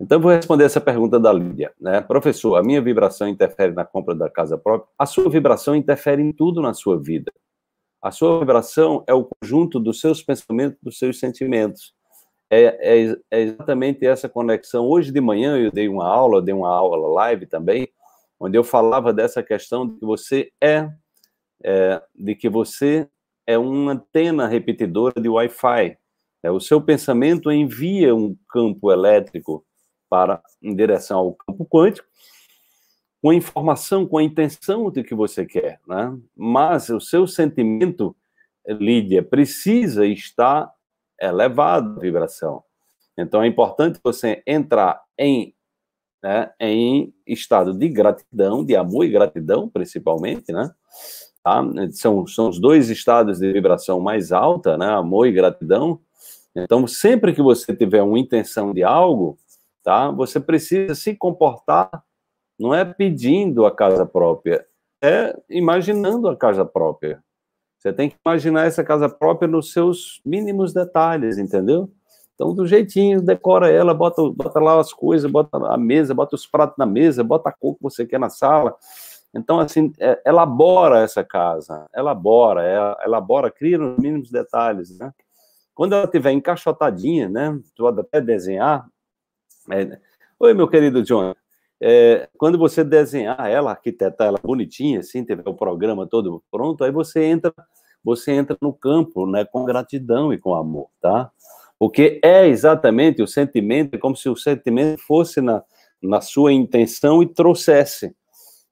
Então, vou responder essa pergunta da Lídia. Né? Professor, a minha vibração interfere na compra da casa própria? A sua vibração interfere em tudo na sua vida. A sua vibração é o conjunto dos seus pensamentos, dos seus sentimentos. É, é, é, exatamente essa conexão. Hoje de manhã eu dei uma aula, dei uma aula live também, onde eu falava dessa questão de que você é, é de que você é uma antena repetidora de Wi-Fi. É, o seu pensamento envia um campo elétrico para em direção ao campo quântico, com a informação, com a intenção de que você quer, né? Mas o seu sentimento, Lídia, precisa estar elevado a vibração. Então é importante você entrar em, né, em estado de gratidão, de amor e gratidão, principalmente, né? Tá? São, são os dois estados de vibração mais alta, né? Amor e gratidão. Então, sempre que você tiver uma intenção de algo, tá? Você precisa se comportar não é pedindo a casa própria, é imaginando a casa própria. Você tem que imaginar essa casa própria nos seus mínimos detalhes, entendeu? Então, do jeitinho, decora ela, bota, bota lá as coisas, bota a mesa, bota os pratos na mesa, bota a cor que você quer na sala. Então, assim, é, elabora essa casa, elabora, é, elabora, cria nos mínimos detalhes, né? Quando ela estiver encaixotadinha, né? Tu pode até desenhar. É, Oi, meu querido John, é, quando você desenhar ela, arquitetar ela bonitinha, assim, tiver o programa todo pronto, aí você entra, você entra no campo, né, com gratidão e com amor, tá? Porque é exatamente o sentimento, é como se o sentimento fosse na, na sua intenção e trouxesse.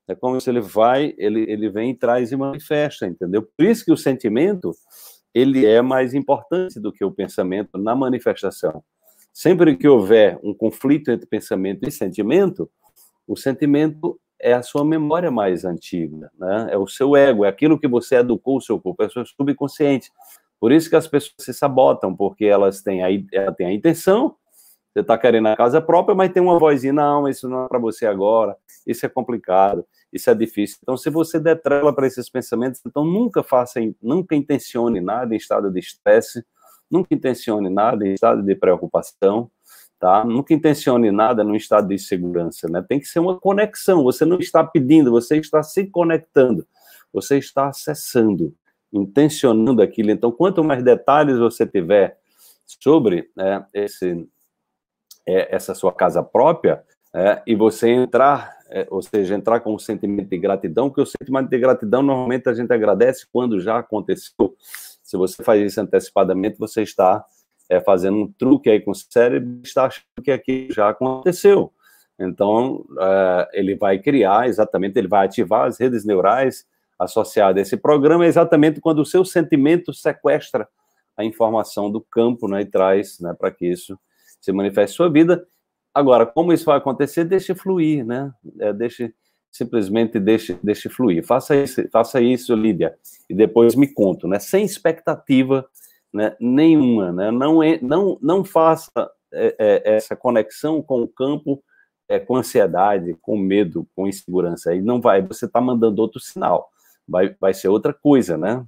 É como se ele vai, ele, ele vem e traz e manifesta, entendeu? Por isso que o sentimento, ele é mais importante do que o pensamento na manifestação. Sempre que houver um conflito entre pensamento e sentimento, o sentimento é a sua memória mais antiga, né? É o seu ego, é aquilo que você educou o seu corpo, é o seu subconsciente. Por isso que as pessoas se sabotam, porque elas têm a, ela tem a intenção, você está querendo a casa própria, mas tem uma vozinha, não, isso não é para você agora, isso é complicado, isso é difícil. Então, se você der trela para esses pensamentos, então nunca faça, nunca intencione nada em estado de estresse, nunca intencione nada em estado de preocupação, tá? Nunca intencione nada no estado de segurança, né? Tem que ser uma conexão. Você não está pedindo, você está se conectando, você está acessando, intencionando aquilo. Então, quanto mais detalhes você tiver sobre né, esse, é, essa sua casa própria, é, e você entrar, é, ou seja, entrar com um sentimento de gratidão, porque o sentimento de gratidão normalmente a gente agradece quando já aconteceu. Se você faz isso antecipadamente, você está é, fazendo um truque aí com o cérebro, está achando que aquilo já aconteceu. Então, é, ele vai criar, exatamente, ele vai ativar as redes neurais associadas a esse programa, exatamente quando o seu sentimento sequestra a informação do campo né, e traz né, para que isso se manifeste sua vida. Agora, como isso vai acontecer? Deixe fluir, né? É, deixe, simplesmente deixe, deixe fluir. Faça isso, faça isso, Lídia, e depois me conto, né? Sem expectativa né, nenhuma, né? Não, é, não, não faça é, é, essa conexão com o campo é, com ansiedade, com medo, com insegurança. Aí não vai, você está mandando outro sinal, vai, vai ser outra coisa, né?